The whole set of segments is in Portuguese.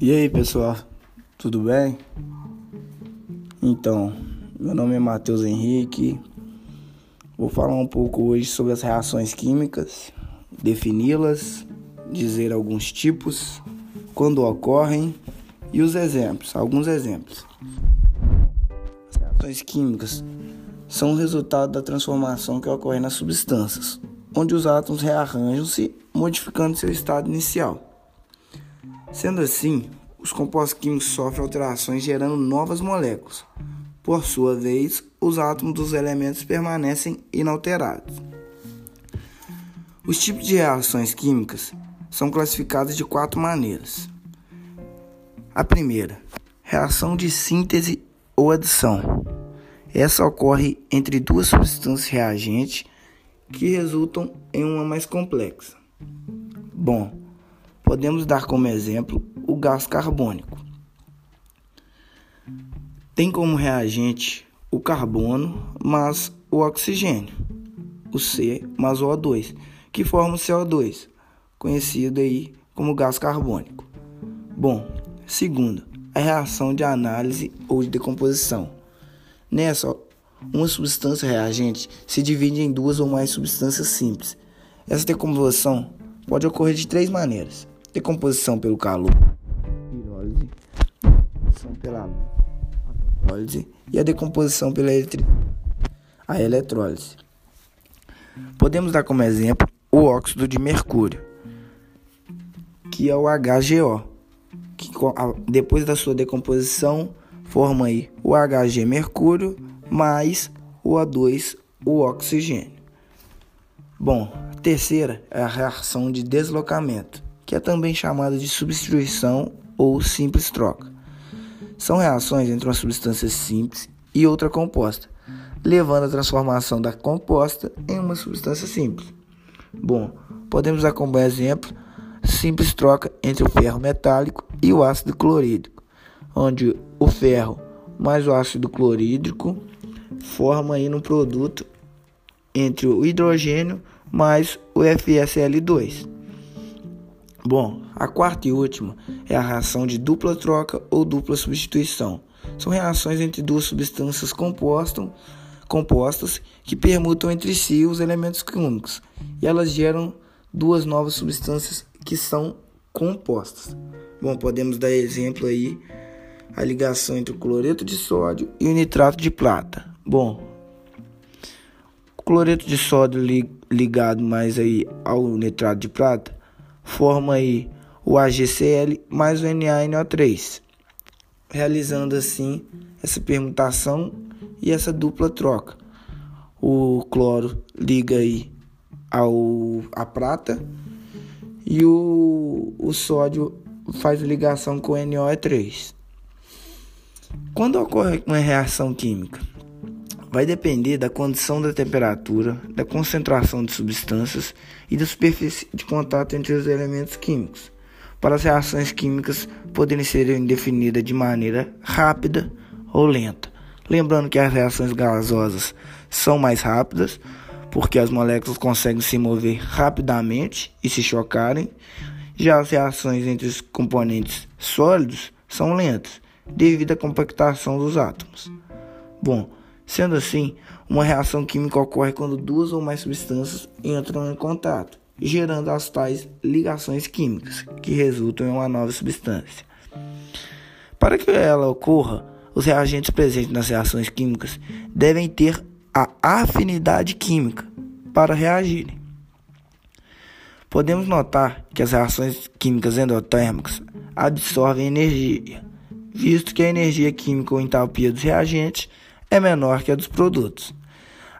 E aí pessoal, tudo bem? Então, meu nome é Matheus Henrique. Vou falar um pouco hoje sobre as reações químicas, defini-las, dizer alguns tipos, quando ocorrem e os exemplos, alguns exemplos. As reações químicas são o resultado da transformação que ocorre nas substâncias, onde os átomos rearranjam-se, modificando seu estado inicial. Sendo assim, os compostos químicos sofrem alterações gerando novas moléculas. Por sua vez, os átomos dos elementos permanecem inalterados. Os tipos de reações químicas são classificados de quatro maneiras. A primeira, reação de síntese ou adição. Essa ocorre entre duas substâncias reagentes que resultam em uma mais complexa. Bom, Podemos dar como exemplo o gás carbônico. Tem como reagente o carbono mais o oxigênio, o C mais o O2, que forma o CO2, conhecido aí como gás carbônico. Bom, segundo, a reação de análise ou de decomposição. Nessa, uma substância reagente se divide em duas ou mais substâncias simples. Essa decomposição pode ocorrer de três maneiras: decomposição pelo calor, pirólise, decomposição pela eletrólise e a decomposição pela eletri... a eletrólise. Podemos dar como exemplo o óxido de mercúrio, que é o HGO, que depois da sua decomposição forma aí o Hg mercúrio mais o O2, o oxigênio. Bom, a terceira é a reação de deslocamento que é também chamada de substituição ou simples troca. São reações entre uma substância simples e outra composta, levando à transformação da composta em uma substância simples. Bom, podemos dar como exemplo simples troca entre o ferro metálico e o ácido clorídrico, onde o ferro mais o ácido clorídrico forma aí um produto entre o hidrogênio mais o FSL2. Bom, a quarta e última é a reação de dupla troca ou dupla substituição. São reações entre duas substâncias compostas, compostas que permutam entre si os elementos químicos e elas geram duas novas substâncias que são compostas. Bom, podemos dar exemplo aí a ligação entre o cloreto de sódio e o nitrato de prata. Bom, o cloreto de sódio ligado mais aí ao nitrato de prata forma aí o AgCl mais o NaNO3, realizando assim essa permutação e essa dupla troca. O cloro liga aí ao a prata e o, o sódio faz ligação com o NO3. Quando ocorre uma reação química? Vai depender da condição da temperatura, da concentração de substâncias e da superfície de contato entre os elementos químicos. Para as reações químicas poderem ser definidas de maneira rápida ou lenta. Lembrando que as reações gasosas são mais rápidas, porque as moléculas conseguem se mover rapidamente e se chocarem. Já as reações entre os componentes sólidos são lentas, devido à compactação dos átomos. Bom, Sendo assim, uma reação química ocorre quando duas ou mais substâncias entram em contato, gerando as tais ligações químicas, que resultam em uma nova substância. Para que ela ocorra, os reagentes presentes nas reações químicas devem ter a afinidade química para reagirem. Podemos notar que as reações químicas endotérmicas absorvem energia, visto que a energia química ou entalpia dos reagentes é menor que a dos produtos.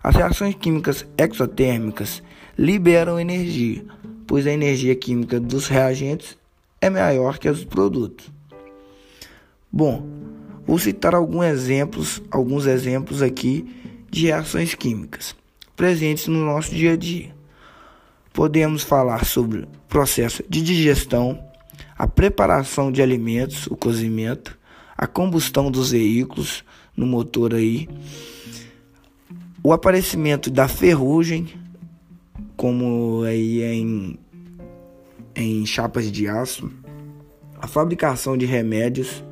As reações químicas exotérmicas liberam energia, pois a energia química dos reagentes é maior que a dos produtos. Bom, vou citar alguns exemplos, alguns exemplos aqui de reações químicas presentes no nosso dia a dia. Podemos falar sobre o processo de digestão, a preparação de alimentos, o cozimento, a combustão dos veículos, no motor aí. O aparecimento da ferrugem, como aí é em, em chapas de aço, a fabricação de remédios,